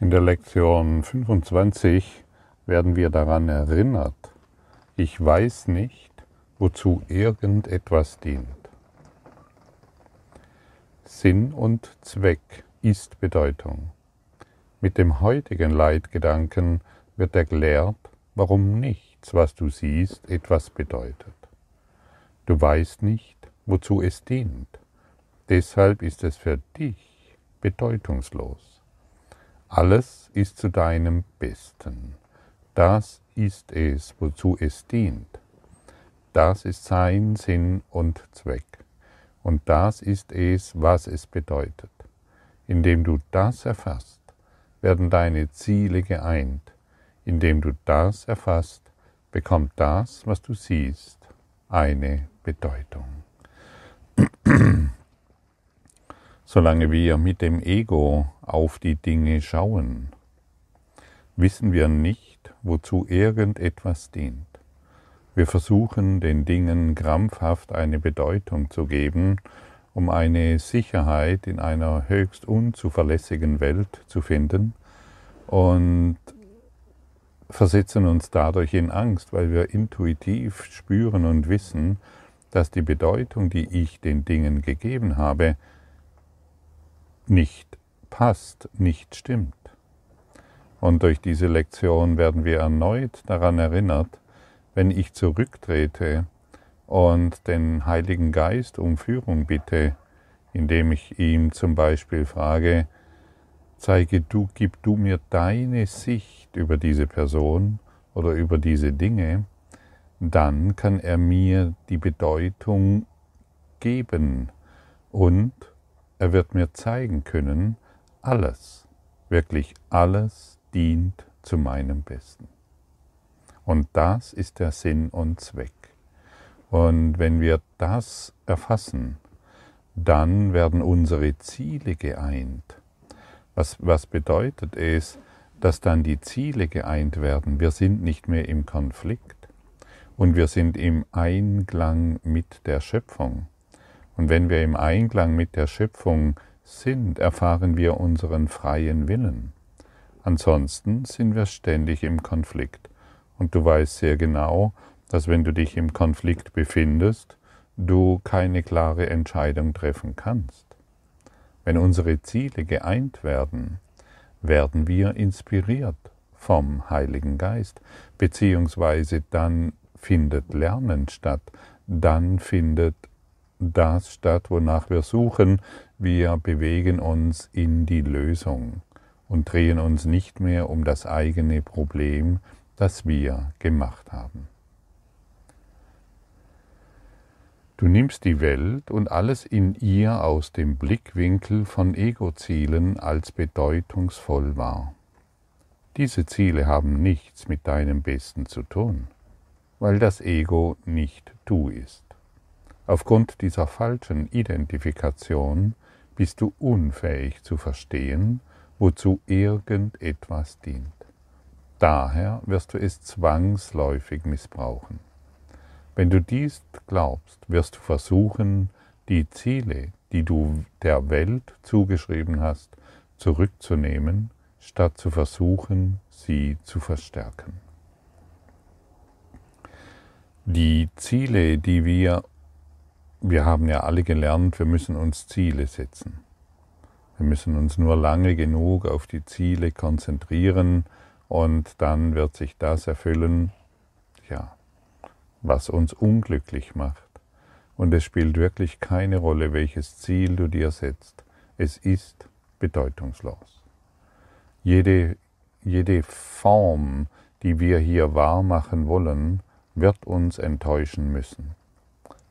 In der Lektion 25 werden wir daran erinnert, ich weiß nicht, wozu irgendetwas dient. Sinn und Zweck ist Bedeutung. Mit dem heutigen Leitgedanken wird erklärt, warum nichts, was du siehst, etwas bedeutet. Du weißt nicht, wozu es dient. Deshalb ist es für dich bedeutungslos. Alles ist zu deinem Besten. Das ist es, wozu es dient. Das ist sein Sinn und Zweck. Und das ist es, was es bedeutet. Indem du das erfasst, werden deine Ziele geeint. Indem du das erfasst, bekommt das, was du siehst, eine Bedeutung. Solange wir mit dem Ego auf die Dinge schauen, wissen wir nicht, wozu irgendetwas dient. Wir versuchen den Dingen krampfhaft eine Bedeutung zu geben, um eine Sicherheit in einer höchst unzuverlässigen Welt zu finden und versetzen uns dadurch in Angst, weil wir intuitiv spüren und wissen, dass die Bedeutung, die ich den Dingen gegeben habe, nicht passt, nicht stimmt. Und durch diese Lektion werden wir erneut daran erinnert, wenn ich zurücktrete und den Heiligen Geist um Führung bitte, indem ich ihm zum Beispiel frage, zeige du, gib du mir deine Sicht über diese Person oder über diese Dinge, dann kann er mir die Bedeutung geben und er wird mir zeigen können, alles, wirklich alles dient zu meinem Besten. Und das ist der Sinn und Zweck. Und wenn wir das erfassen, dann werden unsere Ziele geeint. Was, was bedeutet es, dass dann die Ziele geeint werden? Wir sind nicht mehr im Konflikt und wir sind im Einklang mit der Schöpfung. Und wenn wir im Einklang mit der Schöpfung sind, erfahren wir unseren freien Willen. Ansonsten sind wir ständig im Konflikt. Und du weißt sehr genau, dass wenn du dich im Konflikt befindest, du keine klare Entscheidung treffen kannst. Wenn unsere Ziele geeint werden, werden wir inspiriert vom Heiligen Geist, beziehungsweise dann findet Lernen statt, dann findet das statt, wonach wir suchen. Wir bewegen uns in die Lösung und drehen uns nicht mehr um das eigene Problem, das wir gemacht haben. Du nimmst die Welt und alles in ihr aus dem Blickwinkel von Ego-Zielen als bedeutungsvoll wahr. Diese Ziele haben nichts mit deinem Besten zu tun, weil das Ego nicht du ist. Aufgrund dieser falschen Identifikation bist du unfähig zu verstehen, wozu irgendetwas dient. Daher wirst du es zwangsläufig missbrauchen. Wenn du dies glaubst, wirst du versuchen, die Ziele, die du der Welt zugeschrieben hast, zurückzunehmen, statt zu versuchen, sie zu verstärken. Die Ziele, die wir wir haben ja alle gelernt, wir müssen uns Ziele setzen. Wir müssen uns nur lange genug auf die Ziele konzentrieren und dann wird sich das erfüllen, ja, was uns unglücklich macht. Und es spielt wirklich keine Rolle, welches Ziel du dir setzt. Es ist bedeutungslos. Jede, jede Form, die wir hier wahr machen wollen, wird uns enttäuschen müssen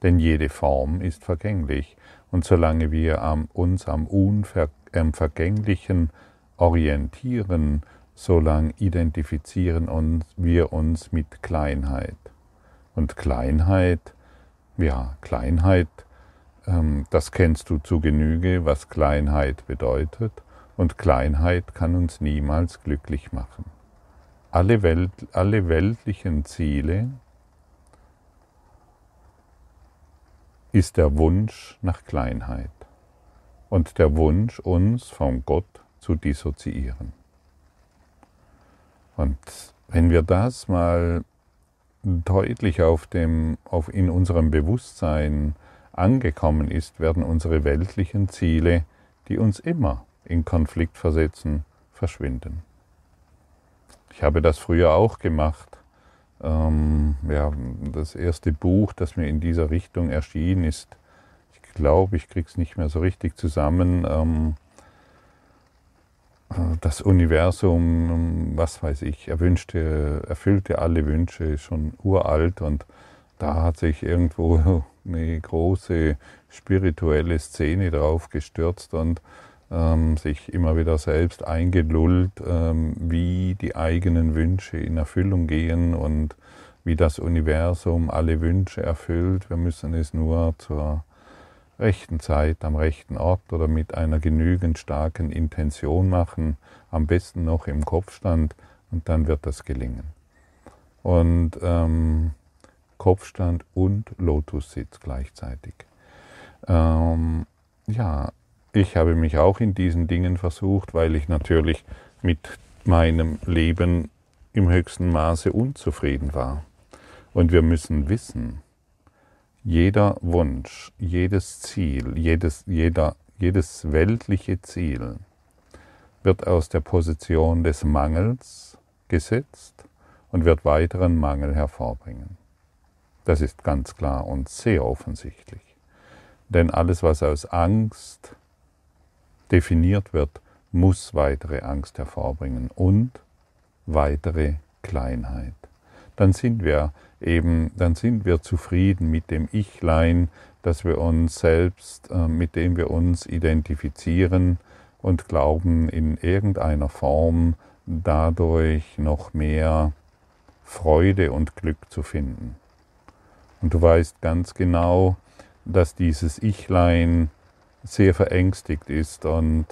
denn jede Form ist vergänglich, und solange wir uns am Unvergänglichen orientieren, solange identifizieren wir uns mit Kleinheit. Und Kleinheit, ja, Kleinheit, ähm, das kennst du zu Genüge, was Kleinheit bedeutet, und Kleinheit kann uns niemals glücklich machen. Alle, Welt, alle weltlichen Ziele, ist der Wunsch nach Kleinheit und der Wunsch, uns vom Gott zu dissoziieren. Und wenn wir das mal deutlich auf dem, auf in unserem Bewusstsein angekommen ist, werden unsere weltlichen Ziele, die uns immer in Konflikt versetzen, verschwinden. Ich habe das früher auch gemacht. Ähm, ja, das erste Buch, das mir in dieser Richtung erschien, ist, ich glaube, ich kriege es nicht mehr so richtig zusammen, ähm, das Universum, was weiß ich, er wünschte, erfüllte alle Wünsche, schon uralt und da hat sich irgendwo eine große spirituelle Szene drauf gestürzt und sich immer wieder selbst eingelullt, ähm, wie die eigenen Wünsche in Erfüllung gehen und wie das Universum alle Wünsche erfüllt. Wir müssen es nur zur rechten Zeit, am rechten Ort oder mit einer genügend starken Intention machen, am besten noch im Kopfstand und dann wird das gelingen. Und ähm, Kopfstand und Lotussitz gleichzeitig. Ähm, ja, ich habe mich auch in diesen Dingen versucht, weil ich natürlich mit meinem Leben im höchsten Maße unzufrieden war. Und wir müssen wissen, jeder Wunsch, jedes Ziel, jedes, jeder, jedes weltliche Ziel wird aus der Position des Mangels gesetzt und wird weiteren Mangel hervorbringen. Das ist ganz klar und sehr offensichtlich. Denn alles, was aus Angst definiert wird, muss weitere Angst hervorbringen und weitere Kleinheit. Dann sind wir eben, dann sind wir zufrieden mit dem Ichlein, dass wir uns selbst, äh, mit dem wir uns identifizieren und glauben, in irgendeiner Form dadurch noch mehr Freude und Glück zu finden. Und du weißt ganz genau, dass dieses Ichlein sehr verängstigt ist und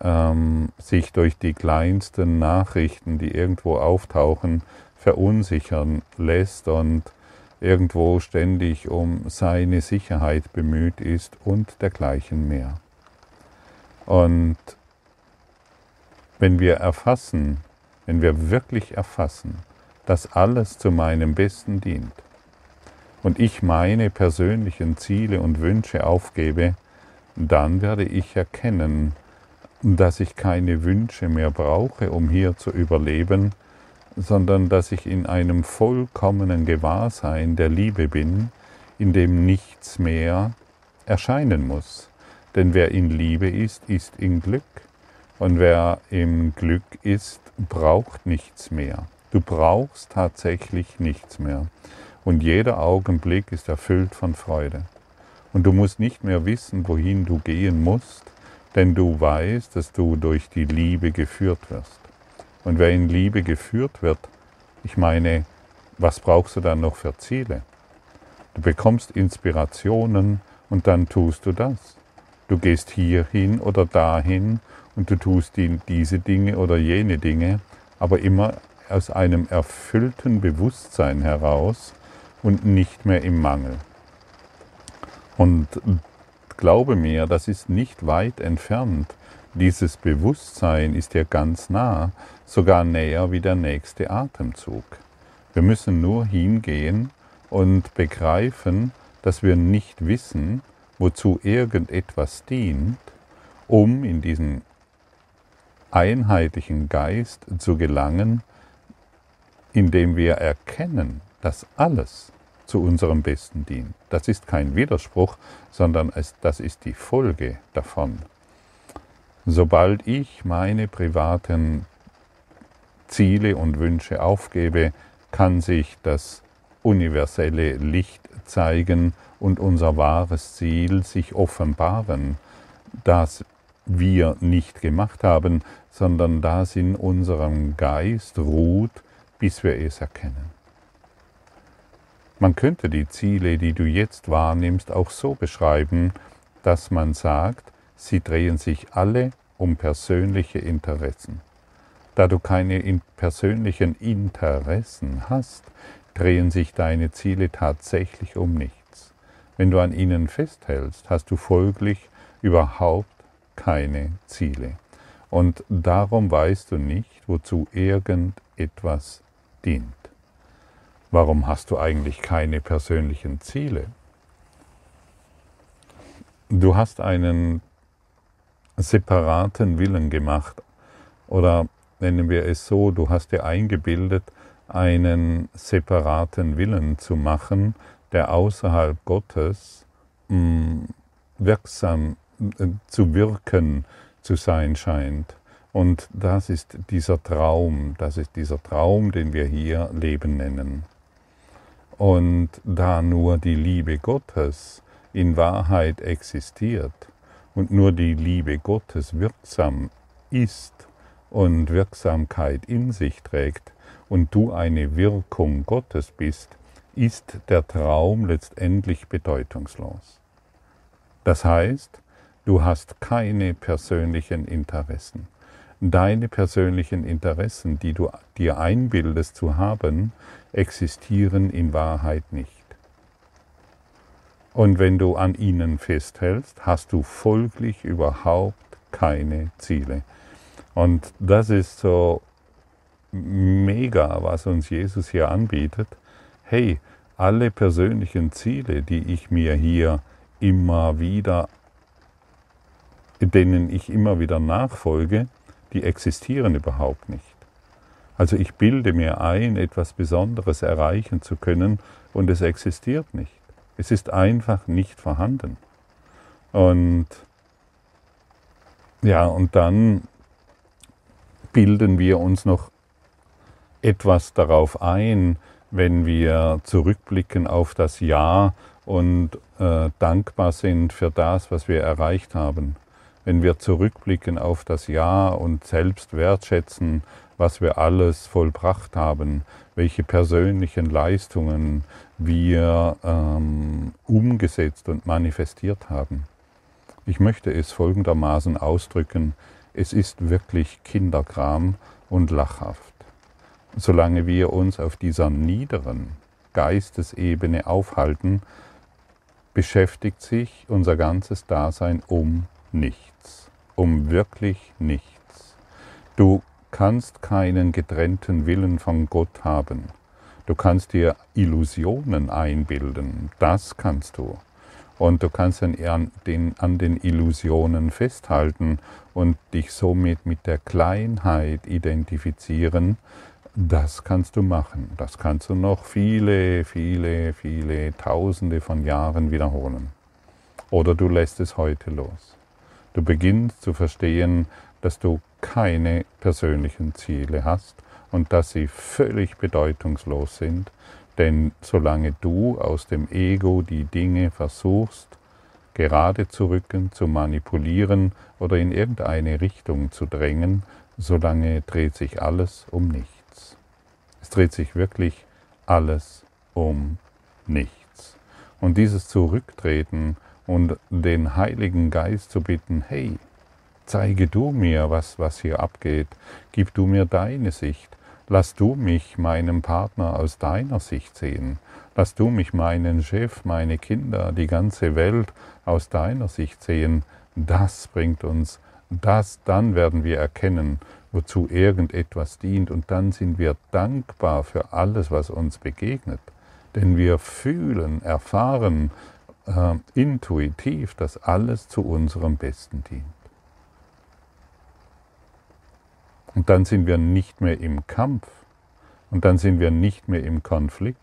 ähm, sich durch die kleinsten Nachrichten, die irgendwo auftauchen, verunsichern lässt und irgendwo ständig um seine Sicherheit bemüht ist und dergleichen mehr. Und wenn wir erfassen, wenn wir wirklich erfassen, dass alles zu meinem Besten dient und ich meine persönlichen Ziele und Wünsche aufgebe, dann werde ich erkennen, dass ich keine Wünsche mehr brauche, um hier zu überleben, sondern dass ich in einem vollkommenen Gewahrsein der Liebe bin, in dem nichts mehr erscheinen muss. Denn wer in Liebe ist, ist in Glück. Und wer im Glück ist, braucht nichts mehr. Du brauchst tatsächlich nichts mehr. Und jeder Augenblick ist erfüllt von Freude. Und du musst nicht mehr wissen, wohin du gehen musst, denn du weißt, dass du durch die Liebe geführt wirst. Und wer in Liebe geführt wird, ich meine, was brauchst du dann noch für Ziele? Du bekommst Inspirationen und dann tust du das. Du gehst hierhin oder dahin und du tust die, diese Dinge oder jene Dinge, aber immer aus einem erfüllten Bewusstsein heraus und nicht mehr im Mangel. Und glaube mir, das ist nicht weit entfernt dieses Bewusstsein ist ja ganz nah, sogar näher wie der nächste Atemzug. Wir müssen nur hingehen und begreifen, dass wir nicht wissen, wozu irgendetwas dient, um in diesen einheitlichen Geist zu gelangen, indem wir erkennen, dass alles zu unserem Besten dient. Das ist kein Widerspruch, sondern es, das ist die Folge davon. Sobald ich meine privaten Ziele und Wünsche aufgebe, kann sich das universelle Licht zeigen und unser wahres Ziel sich offenbaren, das wir nicht gemacht haben, sondern das in unserem Geist ruht, bis wir es erkennen. Man könnte die Ziele, die du jetzt wahrnimmst, auch so beschreiben, dass man sagt, Sie drehen sich alle um persönliche Interessen. Da du keine persönlichen Interessen hast, drehen sich deine Ziele tatsächlich um nichts. Wenn du an ihnen festhältst, hast du folglich überhaupt keine Ziele. Und darum weißt du nicht, wozu irgendetwas dient. Warum hast du eigentlich keine persönlichen Ziele? Du hast einen separaten Willen gemacht oder nennen wir es so, du hast dir eingebildet, einen separaten Willen zu machen, der außerhalb Gottes mh, mm, wirksam äh, zu wirken zu sein scheint. Und das ist dieser Traum, das ist dieser Traum, den wir hier Leben nennen. Und da nur die Liebe Gottes in Wahrheit existiert und nur die Liebe Gottes wirksam ist und Wirksamkeit in sich trägt und du eine Wirkung Gottes bist, ist der Traum letztendlich bedeutungslos. Das heißt, du hast keine persönlichen Interessen. Deine persönlichen Interessen, die du dir einbildest zu haben, existieren in Wahrheit nicht. Und wenn du an ihnen festhältst, hast du folglich überhaupt keine Ziele. Und das ist so mega, was uns Jesus hier anbietet. Hey, alle persönlichen Ziele, die ich mir hier immer wieder, denen ich immer wieder nachfolge, die existieren überhaupt nicht. Also ich bilde mir ein, etwas Besonderes erreichen zu können und es existiert nicht. Es ist einfach nicht vorhanden. Und ja, und dann bilden wir uns noch etwas darauf ein, wenn wir zurückblicken auf das Jahr und äh, dankbar sind für das, was wir erreicht haben. Wenn wir zurückblicken auf das Jahr und selbst wertschätzen, was wir alles vollbracht haben, welche persönlichen Leistungen wir ähm, umgesetzt und manifestiert haben. Ich möchte es folgendermaßen ausdrücken, es ist wirklich Kinderkram und lachhaft. Solange wir uns auf dieser niederen Geistesebene aufhalten, beschäftigt sich unser ganzes Dasein um nichts, um wirklich nichts. Du kannst keinen getrennten Willen von Gott haben. Du kannst dir Illusionen einbilden, das kannst du. Und du kannst an den, Illusionen festhalten und dich somit mit der Kleinheit identifizieren. Das kannst du machen. Das kannst du noch viele, viele, viele Tausende von Jahren wiederholen. Oder du lässt es heute los. Du beginnst zu verstehen, dass du keine persönlichen Ziele hast und dass sie völlig bedeutungslos sind, denn solange du aus dem Ego die Dinge versuchst, gerade zu rücken, zu manipulieren oder in irgendeine Richtung zu drängen, solange dreht sich alles um nichts. Es dreht sich wirklich alles um nichts. Und dieses Zurücktreten und den Heiligen Geist zu bitten, hey, zeige du mir, was, was hier abgeht, gib du mir deine Sicht, Lass du mich meinem Partner aus deiner Sicht sehen. Lass du mich meinen Chef, meine Kinder, die ganze Welt aus deiner Sicht sehen. Das bringt uns, das, dann werden wir erkennen, wozu irgendetwas dient und dann sind wir dankbar für alles, was uns begegnet. Denn wir fühlen, erfahren äh, intuitiv, dass alles zu unserem Besten dient. Und dann sind wir nicht mehr im Kampf und dann sind wir nicht mehr im Konflikt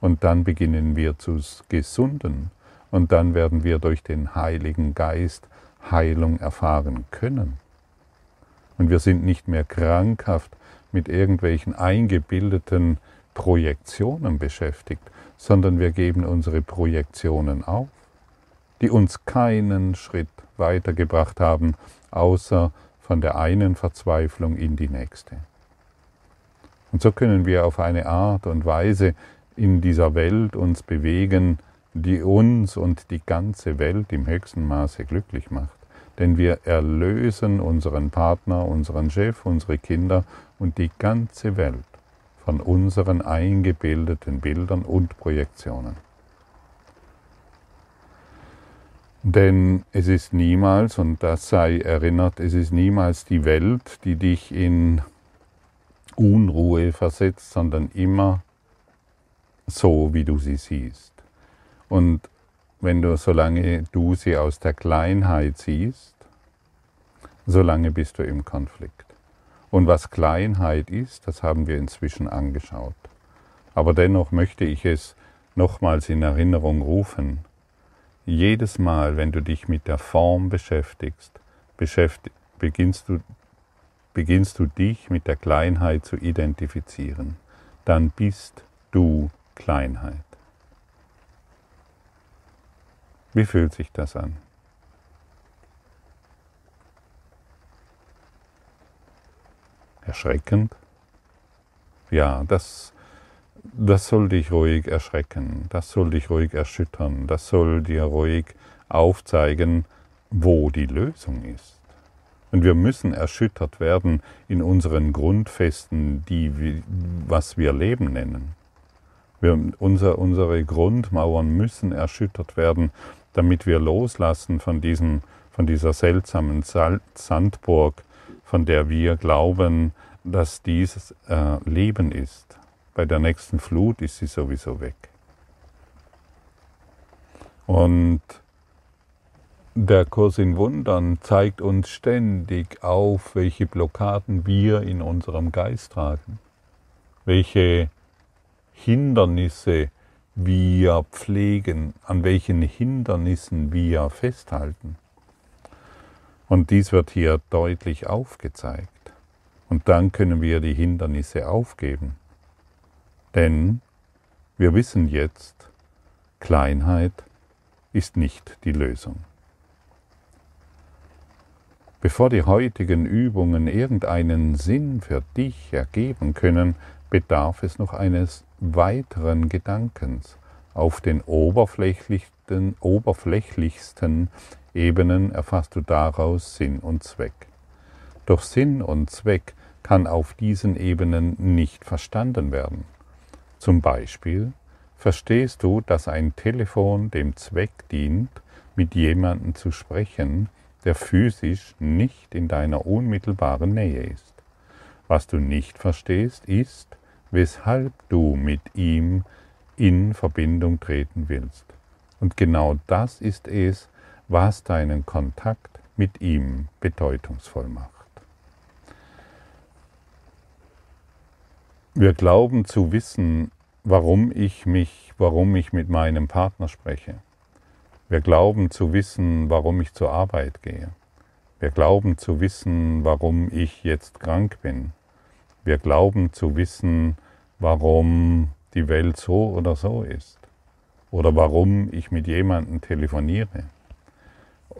und dann beginnen wir zu gesunden und dann werden wir durch den Heiligen Geist Heilung erfahren können. Und wir sind nicht mehr krankhaft mit irgendwelchen eingebildeten Projektionen beschäftigt, sondern wir geben unsere Projektionen auf, die uns keinen Schritt weitergebracht haben, außer von der einen Verzweiflung in die nächste. Und so können wir auf eine Art und Weise in dieser Welt uns bewegen, die uns und die ganze Welt im höchsten Maße glücklich macht. Denn wir erlösen unseren Partner, unseren Chef, unsere Kinder und die ganze Welt von unseren eingebildeten Bildern und Projektionen. Denn es ist niemals, und das sei erinnert, es ist niemals die Welt, die dich in Unruhe versetzt, sondern immer so, wie du sie siehst. Und wenn du, solange du sie aus der Kleinheit siehst, solange bist du im Konflikt. Und was Kleinheit ist, das haben wir inzwischen angeschaut. Aber dennoch möchte ich es nochmals in Erinnerung rufen. Jedes Mal, wenn du dich mit der Form beschäftigst, beschäftig, beginnst, du, beginnst du dich mit der Kleinheit zu identifizieren. Dann bist du Kleinheit. Wie fühlt sich das an? Erschreckend? Ja, das, das soll dich ruhig erschrecken, das soll dich ruhig erschüttern, das soll dir ruhig aufzeigen, wo die Lösung ist. Und wir müssen erschüttert werden in unseren Grundfesten, die, was wir Leben nennen. Wir, unser, unsere Grundmauern müssen erschüttert werden, damit wir loslassen von, diesem, von dieser seltsamen Sandburg, von der wir glauben, dass dies äh, Leben ist. Bei der nächsten Flut ist sie sowieso weg. Und der Kurs in Wundern zeigt uns ständig auf, welche Blockaden wir in unserem Geist tragen, welche Hindernisse wir pflegen, an welchen Hindernissen wir festhalten. Und dies wird hier deutlich aufgezeigt. Und dann können wir die Hindernisse aufgeben. Denn wir wissen jetzt, Kleinheit ist nicht die Lösung. Bevor die heutigen Übungen irgendeinen Sinn für dich ergeben können, bedarf es noch eines weiteren Gedankens auf den oberflächlichsten, oberflächlichsten Ebenen erfasst du daraus Sinn und Zweck. Doch Sinn und Zweck kann auf diesen Ebenen nicht verstanden werden. Zum Beispiel verstehst du, dass ein Telefon dem Zweck dient, mit jemandem zu sprechen, der physisch nicht in deiner unmittelbaren Nähe ist. Was du nicht verstehst, ist, weshalb du mit ihm in Verbindung treten willst. Und genau das ist es, was deinen Kontakt mit ihm bedeutungsvoll macht. Wir glauben zu wissen, warum ich mich, warum ich mit meinem Partner spreche. Wir glauben zu wissen, warum ich zur Arbeit gehe. Wir glauben zu wissen, warum ich jetzt krank bin. Wir glauben zu wissen, warum die Welt so oder so ist. Oder warum ich mit jemandem telefoniere.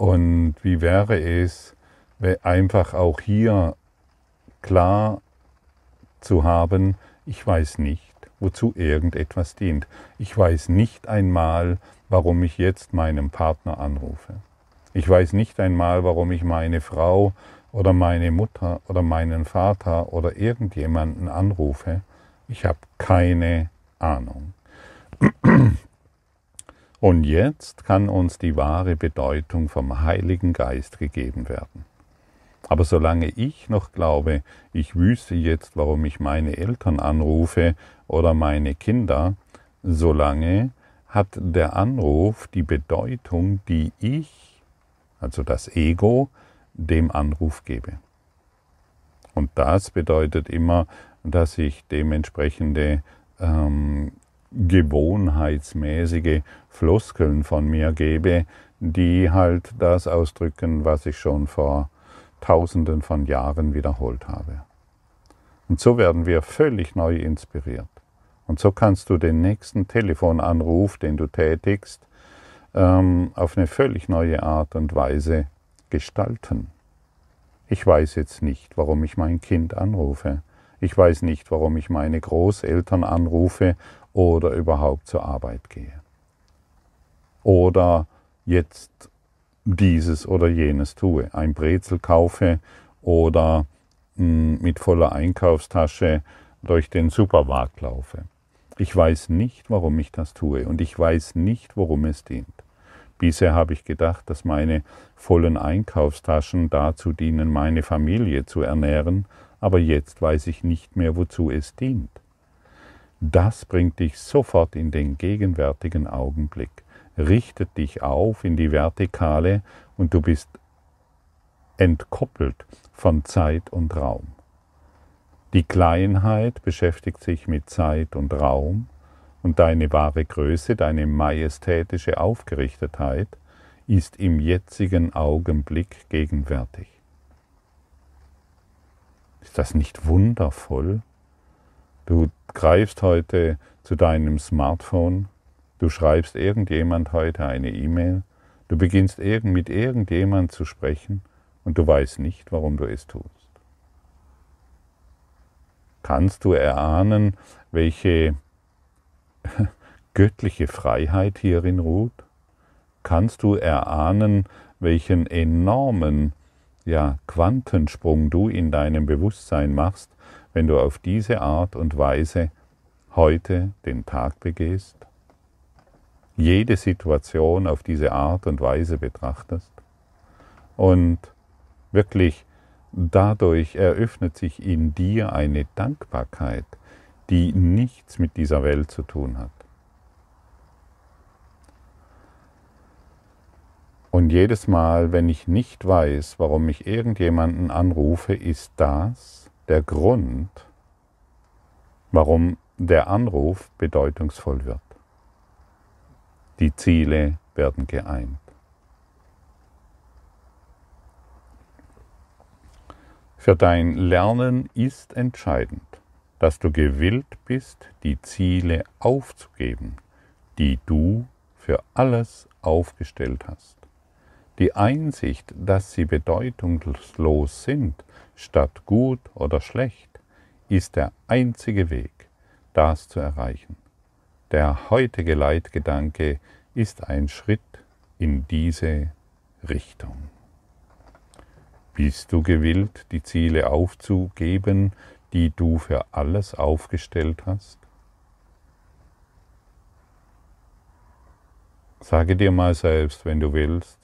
Und wie wäre es, einfach auch hier klar zu haben, ich weiß nicht, wozu irgendetwas dient. Ich weiß nicht einmal, warum ich jetzt meinen Partner anrufe. Ich weiß nicht einmal, warum ich meine Frau oder meine Mutter oder meinen Vater oder irgendjemanden anrufe. Ich habe keine Ahnung. Und jetzt kann uns die wahre Bedeutung vom Heiligen Geist gegeben werden. Aber solange ich noch glaube, ich wüsste jetzt, warum ich meine Eltern anrufe oder meine Kinder, solange hat der Anruf die Bedeutung, die ich, also das Ego, dem Anruf gebe. Und das bedeutet immer, dass ich dementsprechende ähm, gewohnheitsmäßige Floskeln von mir gebe, die halt das ausdrücken, was ich schon vor Tausenden von Jahren wiederholt habe. Und so werden wir völlig neu inspiriert. Und so kannst du den nächsten Telefonanruf, den du tätigst, ähm, auf eine völlig neue Art und Weise gestalten. Ich weiß jetzt nicht, warum ich mein Kind anrufe. Ich weiß nicht, warum ich meine Großeltern anrufe oder überhaupt zur Arbeit gehe. Oder jetzt dieses oder jenes tue, ein Brezel kaufe oder hm, mit voller Einkaufstasche durch den Supermarkt laufe. Ich weiß nicht, warum ich das tue und ich weiß nicht, worum es dient. Bisher habe ich gedacht, dass meine vollen Einkaufstaschen dazu dienen, meine Familie zu ernähren, aber jetzt weiß ich nicht mehr, wozu es dient. Das bringt dich sofort in den gegenwärtigen Augenblick, richtet dich auf in die Vertikale und du bist entkoppelt von Zeit und Raum. Die Kleinheit beschäftigt sich mit Zeit und Raum und deine wahre Größe, deine majestätische Aufgerichtetheit ist im jetzigen Augenblick gegenwärtig. Ist das nicht wundervoll? Du greifst heute zu deinem Smartphone, du schreibst irgendjemand heute eine E-Mail, du beginnst mit irgendjemand zu sprechen und du weißt nicht, warum du es tust. Kannst du erahnen, welche göttliche Freiheit hierin ruht? Kannst du erahnen, welchen enormen ja, Quantensprung du in deinem Bewusstsein machst, wenn du auf diese Art und Weise heute den Tag begehst? Jede Situation auf diese Art und Weise betrachtest und wirklich dadurch eröffnet sich in dir eine Dankbarkeit, die nichts mit dieser Welt zu tun hat. Und jedes Mal, wenn ich nicht weiß, warum ich irgendjemanden anrufe, ist das der Grund, warum der Anruf bedeutungsvoll wird. Die Ziele werden geeint. Für dein Lernen ist entscheidend, dass du gewillt bist, die Ziele aufzugeben, die du für alles aufgestellt hast. Die Einsicht, dass sie bedeutungslos sind, statt gut oder schlecht, ist der einzige Weg, das zu erreichen. Der heutige Leitgedanke ist ein Schritt in diese Richtung. Bist du gewillt, die Ziele aufzugeben, die du für alles aufgestellt hast? Sage dir mal selbst, wenn du willst,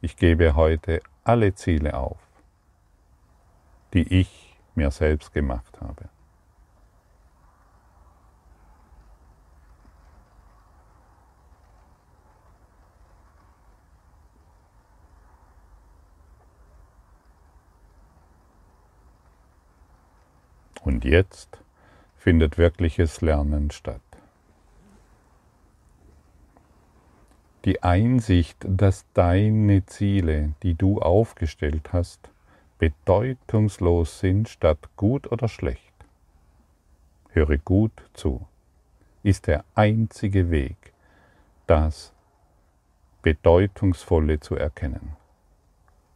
ich gebe heute alle Ziele auf, die ich mir selbst gemacht habe. Und jetzt findet wirkliches Lernen statt. die Einsicht, dass deine Ziele, die du aufgestellt hast, bedeutungslos sind statt gut oder schlecht. Höre gut zu, ist der einzige Weg, das Bedeutungsvolle zu erkennen.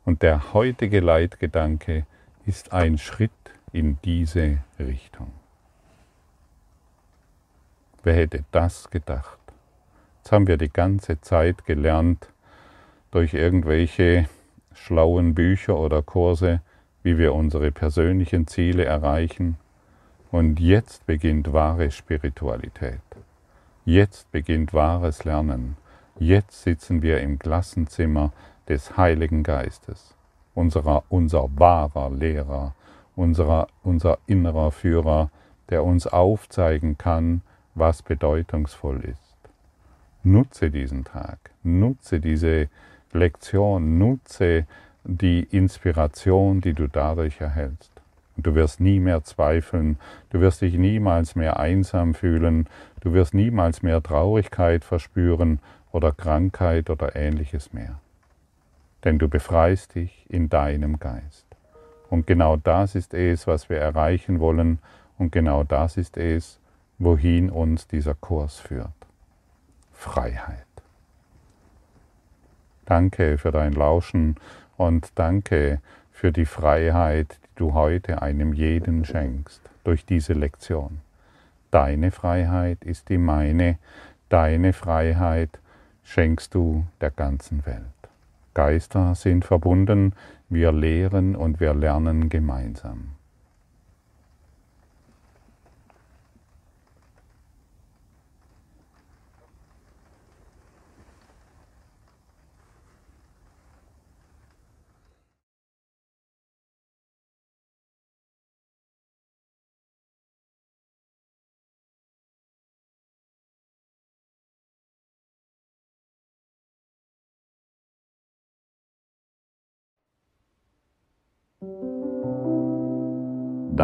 Und der heutige Leitgedanke ist ein Schritt in diese Richtung. Wer hätte das gedacht? Jetzt haben wir die ganze Zeit gelernt, durch irgendwelche schlauen Bücher oder Kurse, wie wir unsere persönlichen Ziele erreichen. Und jetzt beginnt wahre Spiritualität. Jetzt beginnt wahres Lernen. Jetzt sitzen wir im Klassenzimmer des Heiligen Geistes, unserer, unser wahrer Lehrer, unserer, unser innerer Führer, der uns aufzeigen kann, was bedeutungsvoll ist. Nutze diesen Tag, nutze diese Lektion, nutze die Inspiration, die du dadurch erhältst. Du wirst nie mehr zweifeln, du wirst dich niemals mehr einsam fühlen, du wirst niemals mehr Traurigkeit verspüren oder Krankheit oder ähnliches mehr. Denn du befreist dich in deinem Geist. Und genau das ist es, was wir erreichen wollen, und genau das ist es, wohin uns dieser Kurs führt. Freiheit. Danke für dein Lauschen und danke für die Freiheit, die du heute einem jeden schenkst durch diese Lektion. Deine Freiheit ist die meine, deine Freiheit schenkst du der ganzen Welt. Geister sind verbunden, wir lehren und wir lernen gemeinsam.